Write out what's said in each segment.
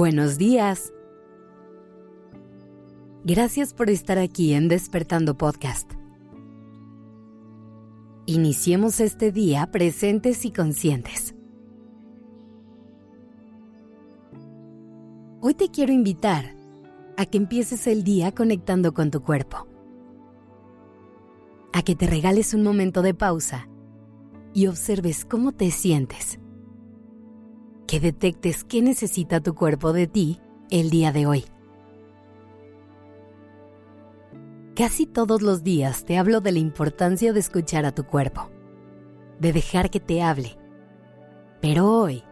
Buenos días. Gracias por estar aquí en Despertando Podcast. Iniciemos este día presentes y conscientes. Hoy te quiero invitar a que empieces el día conectando con tu cuerpo. A que te regales un momento de pausa y observes cómo te sientes que detectes qué necesita tu cuerpo de ti el día de hoy. Casi todos los días te hablo de la importancia de escuchar a tu cuerpo, de dejar que te hable. Pero hoy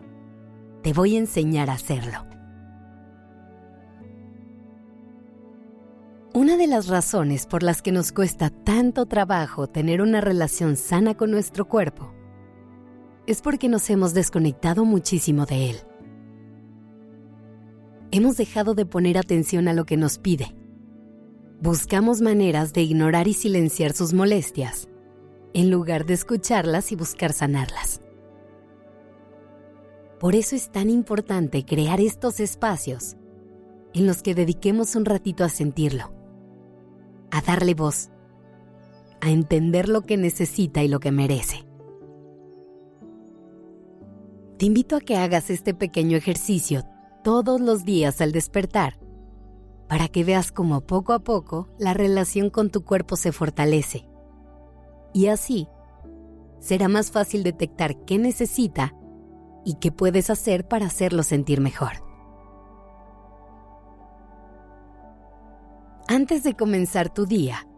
te voy a enseñar a hacerlo. Una de las razones por las que nos cuesta tanto trabajo tener una relación sana con nuestro cuerpo es porque nos hemos desconectado muchísimo de él. Hemos dejado de poner atención a lo que nos pide. Buscamos maneras de ignorar y silenciar sus molestias, en lugar de escucharlas y buscar sanarlas. Por eso es tan importante crear estos espacios en los que dediquemos un ratito a sentirlo, a darle voz, a entender lo que necesita y lo que merece te invito a que hagas este pequeño ejercicio todos los días al despertar, para que veas cómo poco a poco la relación con tu cuerpo se fortalece. Y así, será más fácil detectar qué necesita y qué puedes hacer para hacerlo sentir mejor. Antes de comenzar tu día,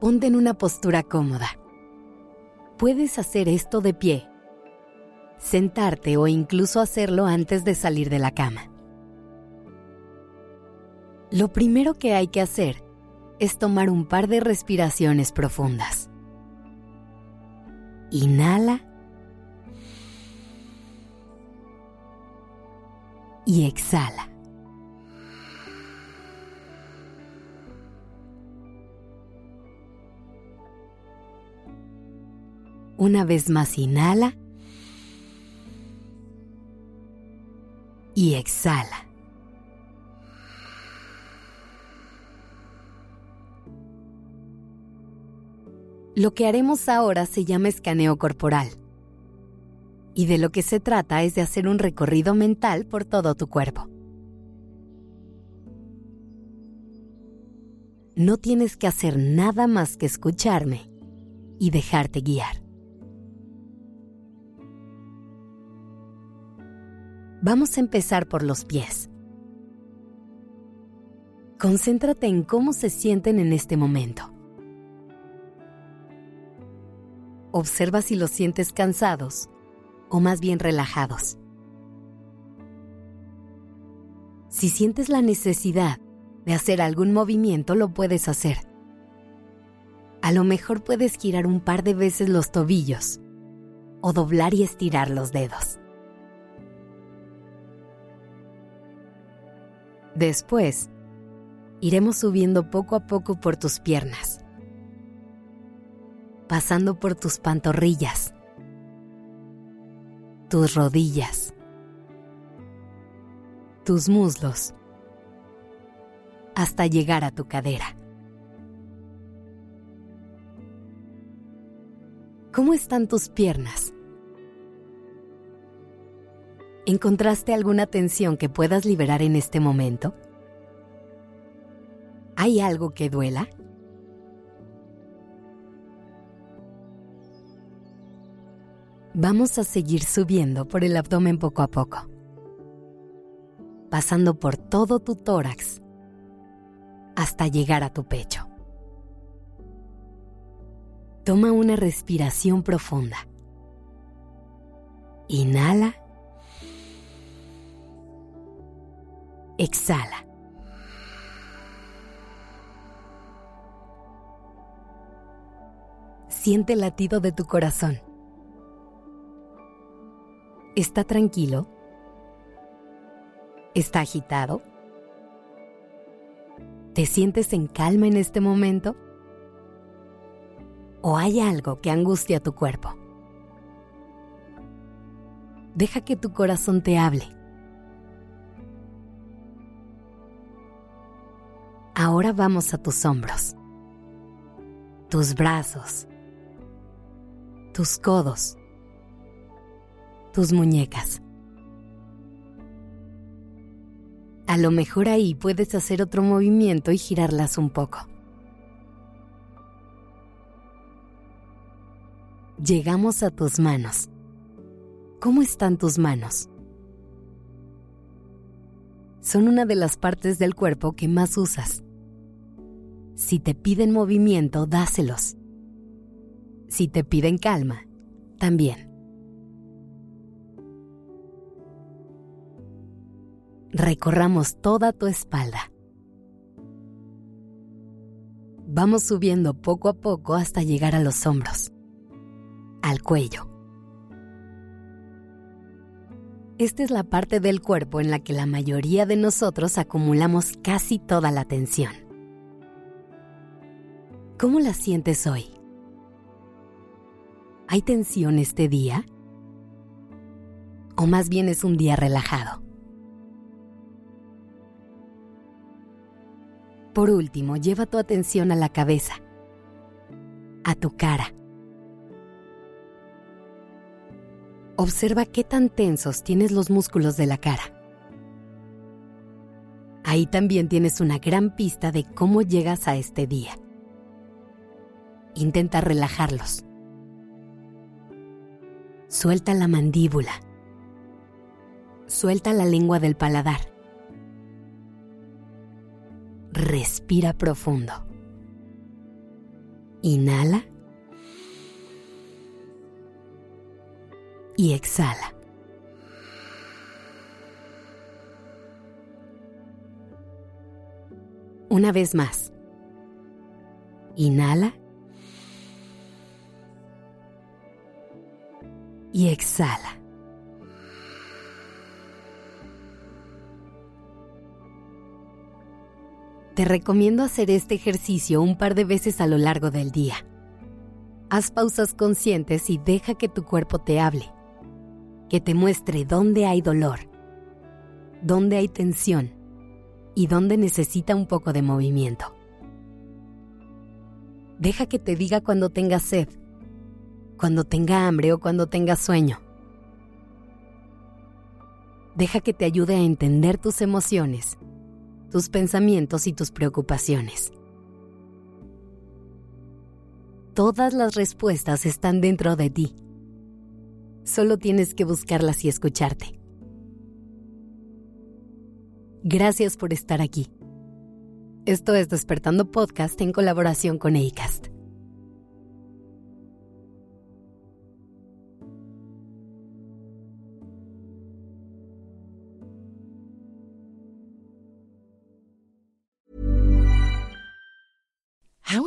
ponte en una postura cómoda. Puedes hacer esto de pie sentarte o incluso hacerlo antes de salir de la cama. Lo primero que hay que hacer es tomar un par de respiraciones profundas. Inhala y exhala. Una vez más inhala y exhala. Lo que haremos ahora se llama escaneo corporal. Y de lo que se trata es de hacer un recorrido mental por todo tu cuerpo. No tienes que hacer nada más que escucharme y dejarte guiar. Vamos a empezar por los pies. Concéntrate en cómo se sienten en este momento. Observa si los sientes cansados o más bien relajados. Si sientes la necesidad de hacer algún movimiento, lo puedes hacer. A lo mejor puedes girar un par de veces los tobillos o doblar y estirar los dedos. Después, iremos subiendo poco a poco por tus piernas, pasando por tus pantorrillas, tus rodillas, tus muslos, hasta llegar a tu cadera. ¿Cómo están tus piernas? ¿Encontraste alguna tensión que puedas liberar en este momento? ¿Hay algo que duela? Vamos a seguir subiendo por el abdomen poco a poco, pasando por todo tu tórax hasta llegar a tu pecho. Toma una respiración profunda. Inhala exhala. Siente el latido de tu corazón. ¿Está tranquilo? ¿Está agitado? ¿Te sientes en calma en este momento? ¿O hay algo que angustia tu cuerpo? Deja que tu corazón te hable Ahora vamos a tus hombros, tus brazos, tus codos, tus muñecas. A lo mejor ahí puedes hacer otro movimiento y girarlas un poco. Llegamos a tus manos. ¿Cómo están tus manos? Son una de las partes del cuerpo que más usas. Si te piden movimiento, dáselos. Si te piden calma, también. Recorramos toda tu espalda. Vamos subiendo poco a poco hasta llegar a los hombros, al cuello. Esta es la parte del cuerpo en la que la mayoría de nosotros acumulamos casi toda la tensión. ¿Cómo la sientes hoy? ¿Hay tensión este día? ¿O más bien es un día relajado? Por último, lleva tu atención a la cabeza, a tu cara. Observa qué tan tensos tienes los músculos de la cara. Ahí también tienes una gran pista de cómo llegas a este día. Intenta relajarlos. Suelta la mandíbula. Suelta la lengua del paladar. Respira profundo. Inhala. Y exhala. Una vez más. Inhala. Y exhala. Te recomiendo hacer este ejercicio un par de veces a lo largo del día. Haz pausas conscientes y deja que tu cuerpo te hable, que te muestre dónde hay dolor, dónde hay tensión y dónde necesita un poco de movimiento. Deja que te diga cuando tengas sed cuando tenga hambre o cuando tenga sueño. Deja que te ayude a entender tus emociones, tus pensamientos y tus preocupaciones. Todas las respuestas están dentro de ti. Solo tienes que buscarlas y escucharte. Gracias por estar aquí. Esto es Despertando Podcast en colaboración con ACAST.